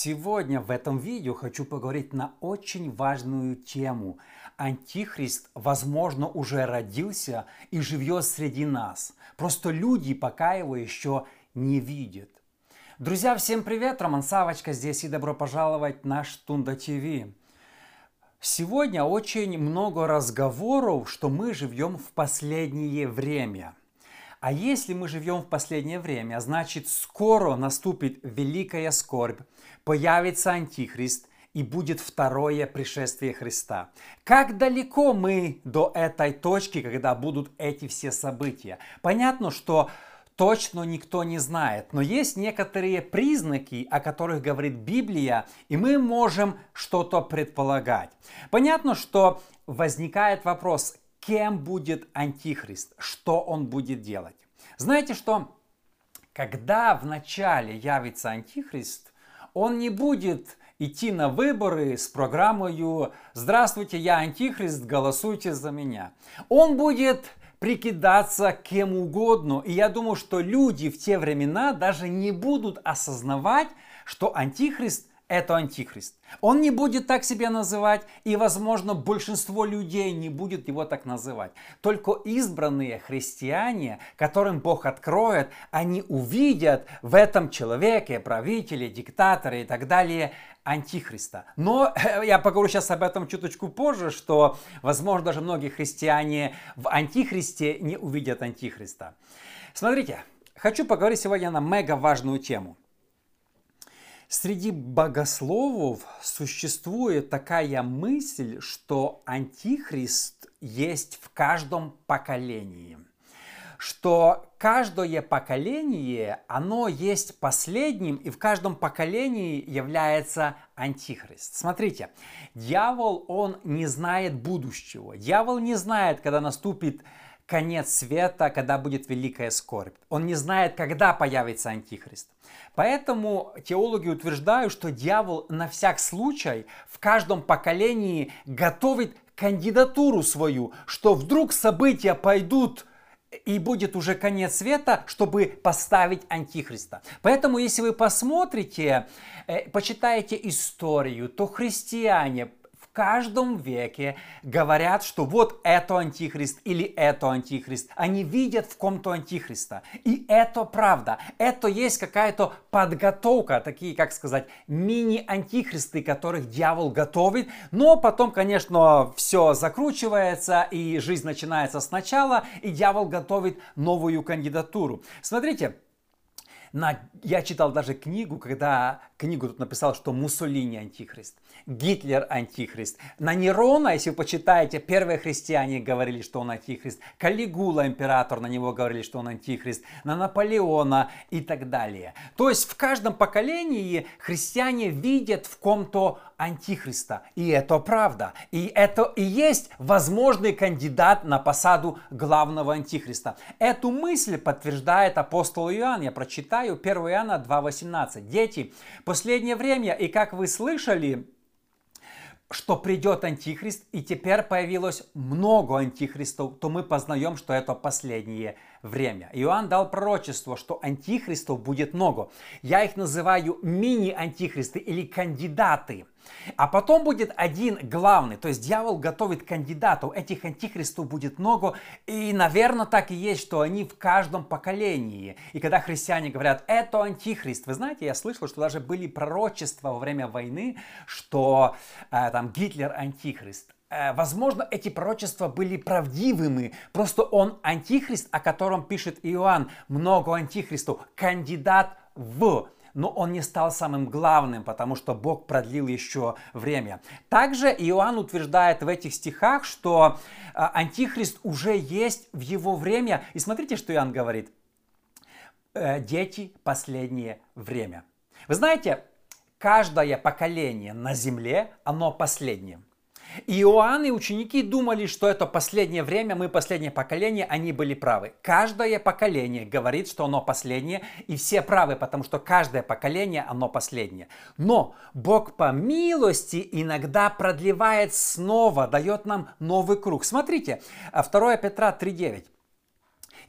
Сегодня в этом видео хочу поговорить на очень важную тему. Антихрист, возможно, уже родился и живет среди нас. Просто люди пока его еще не видят. Друзья, всем привет! Роман Савочка здесь и добро пожаловать на Штунда ТВ. Сегодня очень много разговоров, что мы живем в последнее время – а если мы живем в последнее время, значит скоро наступит великая скорбь, появится Антихрист и будет второе пришествие Христа. Как далеко мы до этой точки, когда будут эти все события? Понятно, что точно никто не знает, но есть некоторые признаки, о которых говорит Библия, и мы можем что-то предполагать. Понятно, что возникает вопрос, кем будет Антихрист, что он будет делать. Знаете что? Когда вначале явится Антихрист, он не будет идти на выборы с программой «Здравствуйте, я Антихрист, голосуйте за меня». Он будет прикидаться кем угодно. И я думаю, что люди в те времена даже не будут осознавать, что Антихрист это антихрист. Он не будет так себя называть, и, возможно, большинство людей не будет его так называть. Только избранные христиане, которым Бог откроет, они увидят в этом человеке, правителе, диктаторе и так далее, антихриста. Но я поговорю сейчас об этом чуточку позже, что, возможно, даже многие христиане в антихристе не увидят антихриста. Смотрите, хочу поговорить сегодня на мега важную тему – Среди богословов существует такая мысль, что антихрист есть в каждом поколении что каждое поколение, оно есть последним, и в каждом поколении является антихрист. Смотрите, дьявол, он не знает будущего. Дьявол не знает, когда наступит конец света, когда будет великая скорбь. Он не знает, когда появится Антихрист. Поэтому теологи утверждают, что дьявол на всяк случай в каждом поколении готовит кандидатуру свою, что вдруг события пойдут и будет уже конец света, чтобы поставить Антихриста. Поэтому, если вы посмотрите, э, почитаете историю, то христиане каждом веке говорят, что вот это антихрист или это антихрист. Они видят в ком-то антихриста. И это правда. Это есть какая-то подготовка, такие, как сказать, мини-антихристы, которых дьявол готовит. Но потом, конечно, все закручивается, и жизнь начинается сначала, и дьявол готовит новую кандидатуру. Смотрите, на, я читал даже книгу, когда книгу тут написал, что Муссолини антихрист, Гитлер антихрист. На Нерона, если вы почитаете, первые христиане говорили, что он антихрист. Калигула император, на него говорили, что он антихрист. На Наполеона и так далее. То есть в каждом поколении христиане видят в ком-то антихриста. И это правда. И это и есть возможный кандидат на посаду главного антихриста. Эту мысль подтверждает апостол Иоанн. Я прочитаю 1 Иоанна 2.18. Дети, последнее время, и как вы слышали, что придет антихрист, и теперь появилось много антихристов, то мы познаем, что это последнее время. Иоанн дал пророчество, что антихристов будет много. Я их называю мини-антихристы или кандидаты. А потом будет один главный, то есть дьявол готовит кандидатов, этих антихристов будет много, и, наверное, так и есть, что они в каждом поколении. И когда христиане говорят, это антихрист, вы знаете, я слышал, что даже были пророчества во время войны, что э, там Гитлер антихрист. Э, возможно, эти пророчества были правдивыми, просто он антихрист, о котором пишет Иоанн, много антихристов, кандидат в но он не стал самым главным, потому что Бог продлил еще время. Также Иоанн утверждает в этих стихах, что э, Антихрист уже есть в его время. И смотрите, что Иоанн говорит. «Э, дети – последнее время. Вы знаете, каждое поколение на земле, оно последнее. Иоанн и ученики думали, что это последнее время, мы последнее поколение, они были правы. Каждое поколение говорит, что оно последнее, и все правы, потому что каждое поколение, оно последнее. Но Бог по милости иногда продлевает снова, дает нам новый круг. Смотрите, 2 Петра 3.9.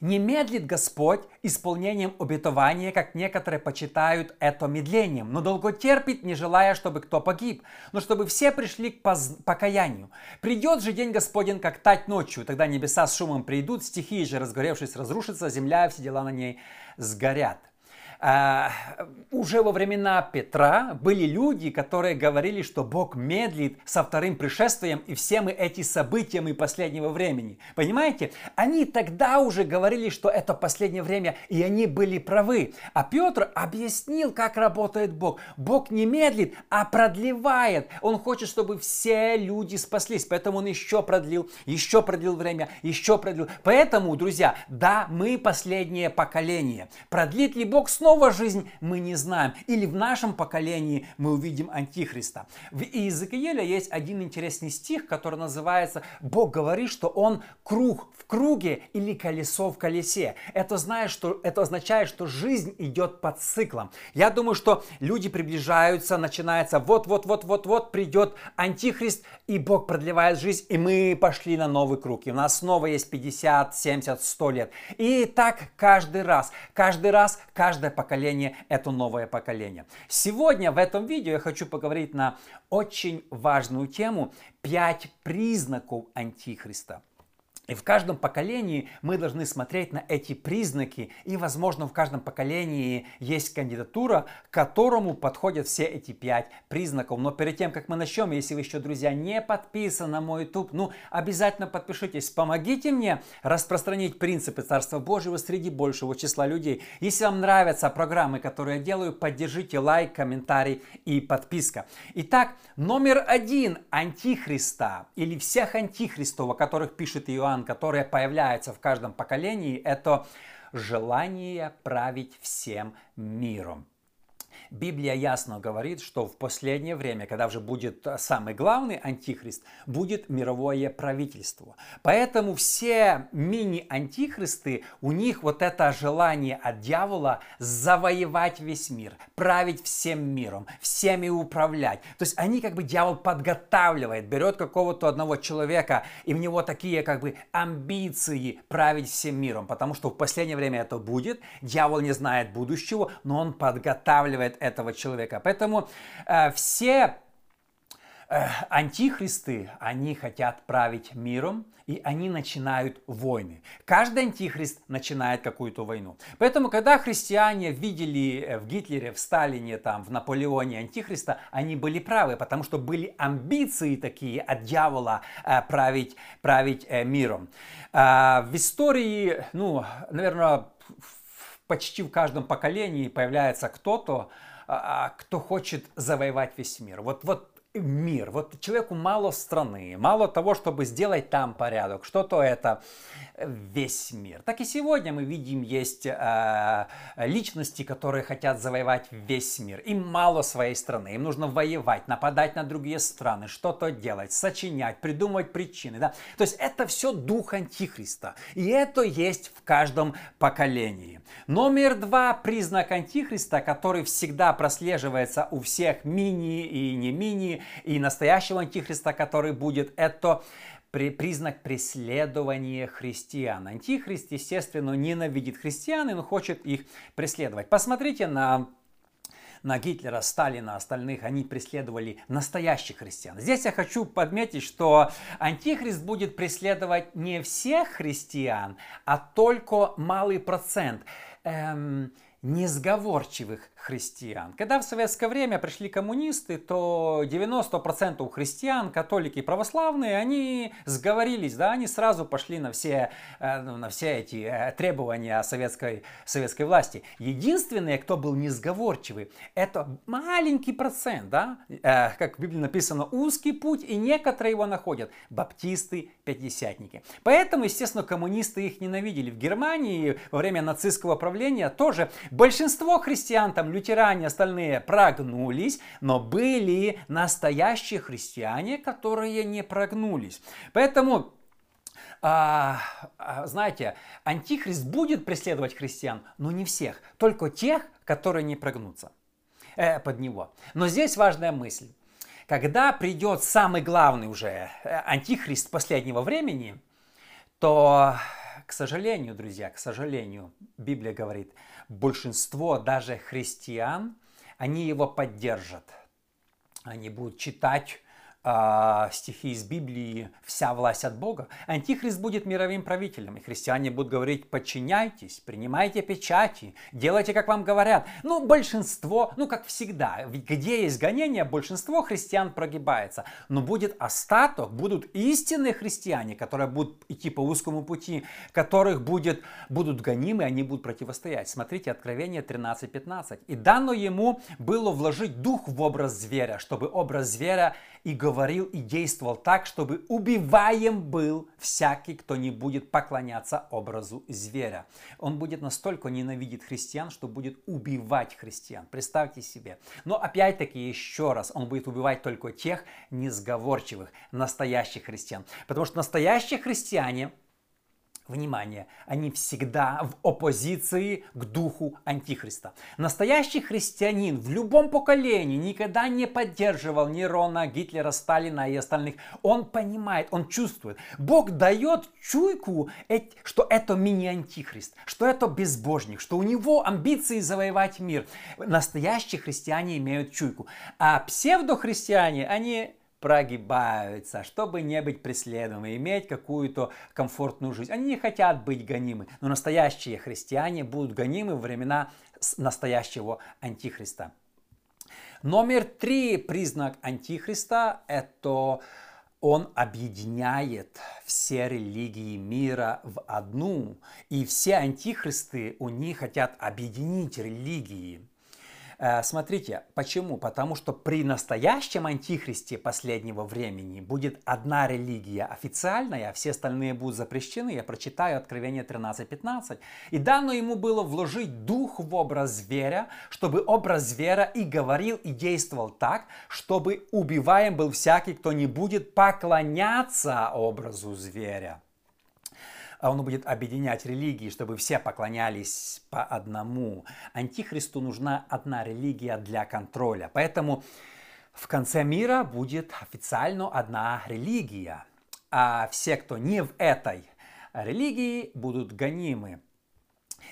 Не медлит Господь исполнением обетования, как некоторые почитают это медлением, но долго терпит, не желая, чтобы кто погиб, но чтобы все пришли к покаянию. Придет же день Господень, как тать ночью, тогда небеса с шумом придут, стихии же, разгоревшись, разрушатся, земля и все дела на ней сгорят. А, уже во времена Петра были люди, которые говорили, что Бог медлит со вторым пришествием и все мы эти события мы последнего времени. Понимаете? Они тогда уже говорили, что это последнее время, и они были правы. А Петр объяснил, как работает Бог. Бог не медлит, а продлевает. Он хочет, чтобы все люди спаслись. Поэтому он еще продлил, еще продлил время, еще продлил. Поэтому, друзья, да, мы последнее поколение. Продлит ли Бог снова? Снова жизнь, мы не знаем. Или в нашем поколении мы увидим Антихриста. В Иезекииля есть один интересный стих, который называется «Бог говорит, что Он круг в круге или колесо в колесе». Это, знает, что, это означает, что жизнь идет под циклом. Я думаю, что люди приближаются, начинается вот-вот-вот-вот-вот придет Антихрист, и Бог продлевает жизнь, и мы пошли на новый круг. И у нас снова есть 50, 70, 100 лет. И так каждый раз, каждый раз, каждое поколение – это новое поколение. Сегодня в этом видео я хочу поговорить на очень важную тему – пять признаков Антихриста – и в каждом поколении мы должны смотреть на эти признаки, и, возможно, в каждом поколении есть кандидатура, которому подходят все эти пять признаков. Но перед тем, как мы начнем, если вы еще, друзья, не подписаны на мой YouTube, ну, обязательно подпишитесь, помогите мне распространить принципы Царства Божьего среди большего числа людей. Если вам нравятся программы, которые я делаю, поддержите лайк, комментарий и подписка. Итак, номер один Антихриста или всех антихристов, о которых пишет Иоанн обман, которое появляется в каждом поколении, это желание править всем миром. Библия ясно говорит, что в последнее время, когда уже будет самый главный антихрист, будет мировое правительство. Поэтому все мини-антихристы, у них вот это желание от дьявола завоевать весь мир, править всем миром, всеми управлять. То есть они как бы дьявол подготавливает, берет какого-то одного человека, и у него такие как бы амбиции править всем миром, потому что в последнее время это будет, дьявол не знает будущего, но он подготавливает этого человека. Поэтому э, все э, антихристы, они хотят править миром, и они начинают войны. Каждый антихрист начинает какую-то войну. Поэтому, когда христиане видели э, в Гитлере, в Сталине, там, в Наполеоне антихриста, они были правы, потому что были амбиции такие от дьявола э, править, править миром. Э, в истории, ну, наверное, почти в каждом поколении появляется кто-то, а, а, кто хочет завоевать весь мир. Вот, вот мир. Вот человеку мало страны, мало того, чтобы сделать там порядок, что-то это весь мир. Так и сегодня мы видим, есть э, личности, которые хотят завоевать весь мир. Им мало своей страны, им нужно воевать, нападать на другие страны, что-то делать, сочинять, придумывать причины. Да? То есть это все дух Антихриста. И это есть в каждом поколении. Номер два признак Антихриста, который всегда прослеживается у всех мини и не мини, и настоящего Антихриста, который будет, это при, признак преследования христиан. Антихрист, естественно, ненавидит христиан и он хочет их преследовать. Посмотрите на на Гитлера, Сталина, остальных, они преследовали настоящих христиан. Здесь я хочу подметить, что антихрист будет преследовать не всех христиан, а только малый процент. Эм, несговорчивых христиан. Когда в советское время пришли коммунисты, то 90% христиан, католики и православные, они сговорились, да, они сразу пошли на все, э, на все эти э, требования советской, советской власти. Единственные, кто был несговорчивый, это маленький процент, да, э, как в Библии написано, узкий путь, и некоторые его находят, баптисты, пятидесятники. Поэтому, естественно, коммунисты их ненавидели. В Германии во время нацистского правления тоже большинство христиан там лютеране, остальные прогнулись, но были настоящие христиане, которые не прогнулись. Поэтому а, а, знаете, антихрист будет преследовать христиан, но не всех, только тех, которые не прогнутся э, под него. Но здесь важная мысль. Когда придет самый главный уже э, антихрист последнего времени, то к сожалению, друзья, к сожалению, Библия говорит, большинство даже христиан, они его поддержат. Они будут читать э, стихи из Библии «Вся власть от Бога», Антихрист будет мировым правителем, и христиане будут говорить «Подчиняйтесь, принимайте печати, делайте, как вам говорят». Ну, большинство, ну, как всегда, где есть гонение, большинство христиан прогибается. Но будет остаток, будут истинные христиане, которые будут идти по узкому пути, которых будет, будут гонимы, они будут противостоять. Смотрите, Откровение 13.15. «И дано ему было вложить дух в образ зверя, чтобы образ зверя и говорил и действовал так, чтобы убиваем был всякий, кто не будет поклоняться образу зверя. Он будет настолько ненавидеть христиан, что будет убивать христиан. Представьте себе. Но опять-таки еще раз, он будет убивать только тех несговорчивых, настоящих христиан. Потому что настоящие христиане Внимание, они всегда в оппозиции к духу Антихриста. Настоящий христианин в любом поколении никогда не поддерживал Нерона, Гитлера, Сталина и остальных. Он понимает, он чувствует. Бог дает чуйку, что это мини-антихрист, что это безбожник, что у него амбиции завоевать мир. Настоящие христиане имеют чуйку. А псевдохристиане, они прогибаются, чтобы не быть преследуемыми, иметь какую-то комфортную жизнь. Они не хотят быть гонимы, но настоящие христиане будут гонимы во времена настоящего антихриста. Номер три признак антихриста – это он объединяет все религии мира в одну. И все антихристы, у них хотят объединить религии. Э, смотрите, почему? Потому что при настоящем антихристе последнего времени будет одна религия официальная, а все остальные будут запрещены. Я прочитаю Откровение 13.15. «И дано ему было вложить дух в образ зверя, чтобы образ зверя и говорил, и действовал так, чтобы убиваем был всякий, кто не будет поклоняться образу зверя». А он будет объединять религии, чтобы все поклонялись по одному. Антихристу нужна одна религия для контроля. Поэтому в конце мира будет официально одна религия. А все, кто не в этой религии, будут гонимы.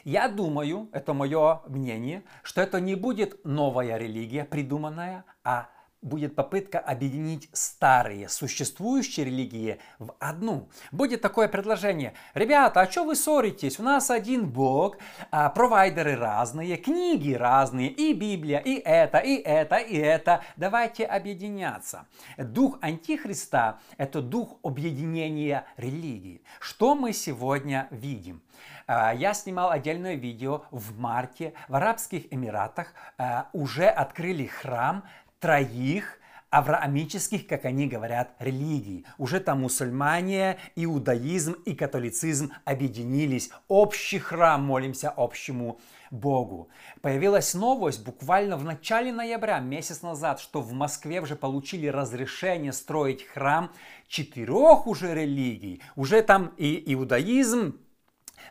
Я думаю, это мое мнение, что это не будет новая религия придуманная, а будет попытка объединить старые существующие религии в одну. Будет такое предложение. Ребята, а что вы ссоритесь? У нас один Бог, а, провайдеры разные, книги разные, и Библия, и это, и это, и это. Давайте объединяться. Дух Антихриста – это дух объединения религии. Что мы сегодня видим? А, я снимал отдельное видео в марте в Арабских Эмиратах. А, уже открыли храм троих авраамических, как они говорят, религий. Уже там мусульмане, иудаизм и католицизм объединились. Общий храм, молимся общему Богу. Появилась новость буквально в начале ноября, месяц назад, что в Москве уже получили разрешение строить храм четырех уже религий. Уже там и иудаизм,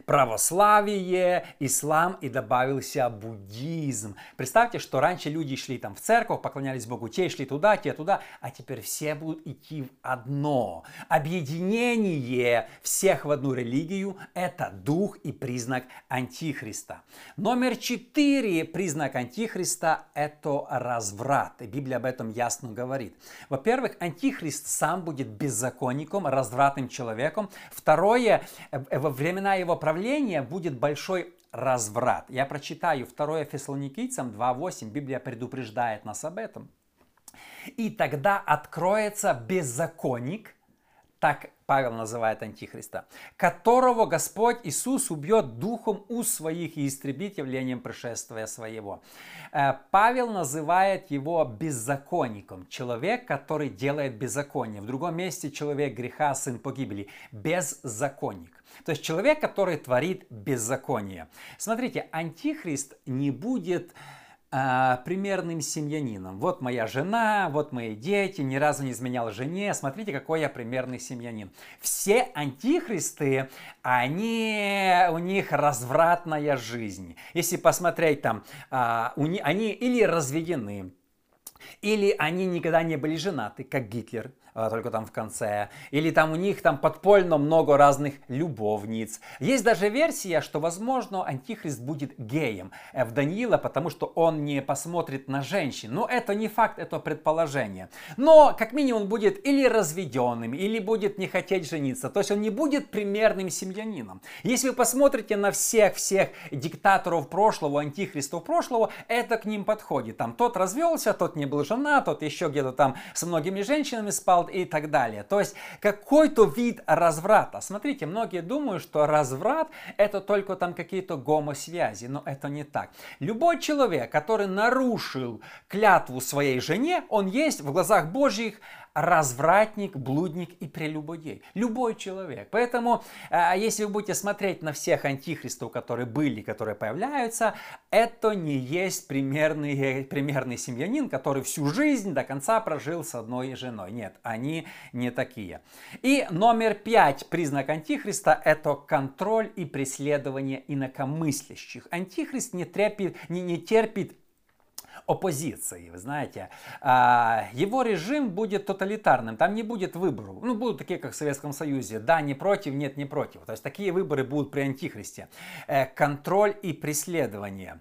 православие, ислам и добавился буддизм. Представьте, что раньше люди шли там в церковь, поклонялись Богу, те шли туда, те туда, а теперь все будут идти в одно. Объединение всех в одну религию – это дух и признак Антихриста. Номер четыре признак Антихриста – это разврат. И Библия об этом ясно говорит. Во-первых, Антихрист сам будет беззаконником, развратным человеком. Второе, э, во времена его правления будет большой разврат. Я прочитаю 2 Фессалоникийцам 2.8, Библия предупреждает нас об этом. И тогда откроется беззаконник, так Павел называет Антихриста, которого Господь Иисус убьет духом у своих и истребит явлением пришествия своего. Э, Павел называет его беззаконником, человек, который делает беззаконие. В другом месте человек греха, сын погибели, беззаконник. То есть человек, который творит беззаконие. Смотрите, антихрист не будет а, примерным семьянином. Вот моя жена, вот мои дети, ни разу не изменял жене. Смотрите, какой я примерный семьянин. Все антихристы, они, у них развратная жизнь. Если посмотреть там, а, они или разведены, или они никогда не были женаты, как Гитлер. А, только там в конце. Или там у них там подпольно много разных любовниц. Есть даже версия, что, возможно, Антихрист будет геем э, в Даниила, потому что он не посмотрит на женщин. Но это не факт, это предположение. Но, как минимум, будет или разведенным, или будет не хотеть жениться. То есть он не будет примерным семьянином. Если вы посмотрите на всех-всех диктаторов прошлого, антихристов прошлого, это к ним подходит. Там тот развелся, тот не был жена, тот еще где-то там с многими женщинами спал и так далее. То есть какой-то вид разврата. Смотрите, многие думают, что разврат это только там какие-то гомосвязи, но это не так. Любой человек, который нарушил клятву своей жене, он есть в глазах Божьих развратник, блудник и прелюбодей. Любой человек. Поэтому, а, если вы будете смотреть на всех антихристов, которые были, которые появляются, это не есть примерный, примерный семьянин, который всю жизнь до конца прожил с одной женой. Нет, они не такие. И номер пять признак антихриста – это контроль и преследование инакомыслящих. Антихрист не, трепит, не, не терпит оппозиции, вы знаете. А, его режим будет тоталитарным, там не будет выборов. Ну, будут такие, как в Советском Союзе. Да, не против, нет, не против. То есть такие выборы будут при антихристе. Э, контроль и преследование.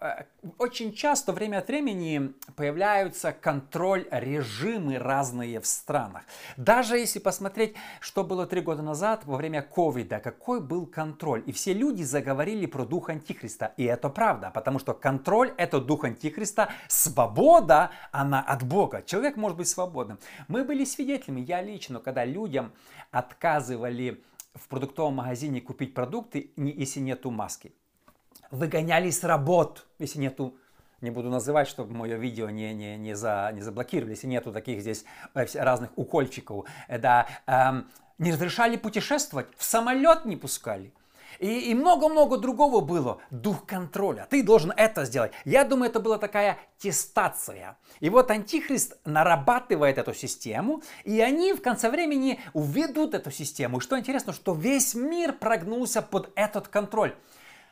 Э, очень часто время от времени появляются контроль режимы разные в странах. Даже если посмотреть, что было три года назад во время ковида, какой был контроль. И все люди заговорили про дух Антихриста. И это правда, потому что контроль это дух Антихриста, свобода, она от Бога. Человек может быть свободным. Мы были свидетелями, я лично, когда людям отказывали в продуктовом магазине купить продукты, если нету маски выгоняли с работ, если нету не буду называть, чтобы мое видео не, не, не, за, не заблокировали, если нету таких здесь э, разных укольчиков, э, да, эм, не разрешали путешествовать, в самолет не пускали. И много-много другого было. Дух контроля. Ты должен это сделать. Я думаю, это была такая тестация. И вот Антихрист нарабатывает эту систему, и они в конце времени уведут эту систему. И что интересно, что весь мир прогнулся под этот контроль.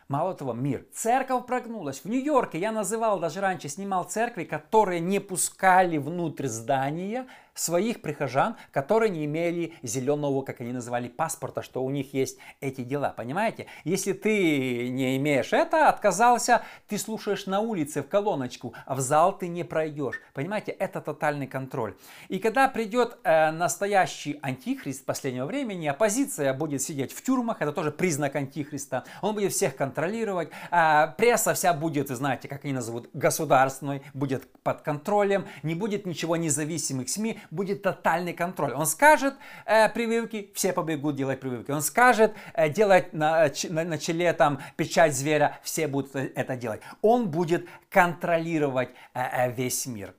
Мало того, мир. Церковь прогнулась. В Нью-Йорке я называл, даже раньше снимал церкви, которые не пускали внутрь здания своих прихожан, которые не имели зеленого, как они называли, паспорта, что у них есть эти дела. Понимаете? Если ты не имеешь это, отказался, ты слушаешь на улице в колоночку, а в зал ты не пройдешь. Понимаете? Это тотальный контроль. И когда придет э, настоящий антихрист последнего времени, оппозиция будет сидеть в тюрьмах, это тоже признак антихриста. Он будет всех контролировать. Э, пресса вся будет, знаете, как они назовут, государственной, будет под контролем, не будет ничего независимых СМИ, будет тотальный контроль. Он скажет э, прививки, все побегут делать прививки. Он скажет э, делать на, на, на челе там печать зверя, все будут это делать. Он будет контролировать э, э, весь мир.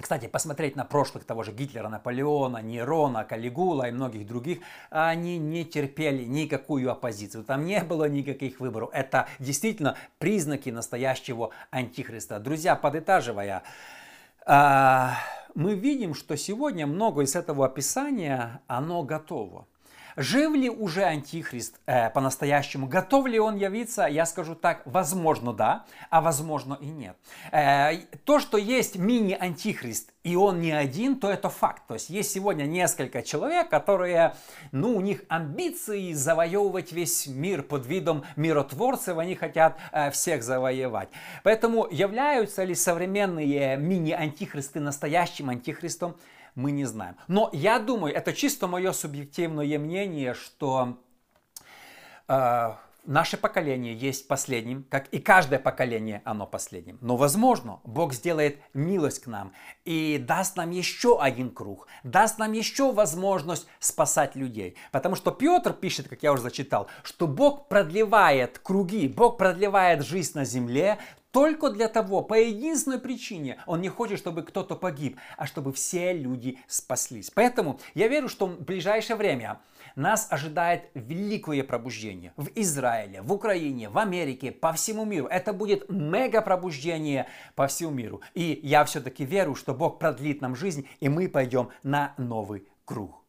Кстати, посмотреть на прошлых того же Гитлера, Наполеона, Нерона, Калигула и многих других, они не терпели никакую оппозицию. Там не было никаких выборов. Это действительно признаки настоящего антихриста. Друзья, подытаживая, а, мы видим, что сегодня много из этого описания, оно готово. Жив ли уже Антихрист э, по-настоящему? Готов ли он явиться? Я скажу так, возможно да, а возможно и нет. Э, то, что есть мини-антихрист, и он не один, то это факт. То есть есть сегодня несколько человек, которые, ну, у них амбиции завоевывать весь мир под видом миротворцев, они хотят э, всех завоевать. Поэтому являются ли современные мини-антихристы настоящим антихристом? Мы не знаем. Но я думаю, это чисто мое субъективное мнение, что э, наше поколение есть последним, как и каждое поколение оно последним. Но возможно, Бог сделает милость к нам и даст нам еще один круг, даст нам еще возможность спасать людей. Потому что Петр пишет, как я уже зачитал, что Бог продлевает круги, Бог продлевает жизнь на земле только для того, по единственной причине, он не хочет, чтобы кто-то погиб, а чтобы все люди спаслись. Поэтому я верю, что в ближайшее время нас ожидает великое пробуждение в Израиле, в Украине, в Америке, по всему миру. Это будет мега пробуждение по всему миру. И я все-таки верю, что Бог продлит нам жизнь, и мы пойдем на новый круг.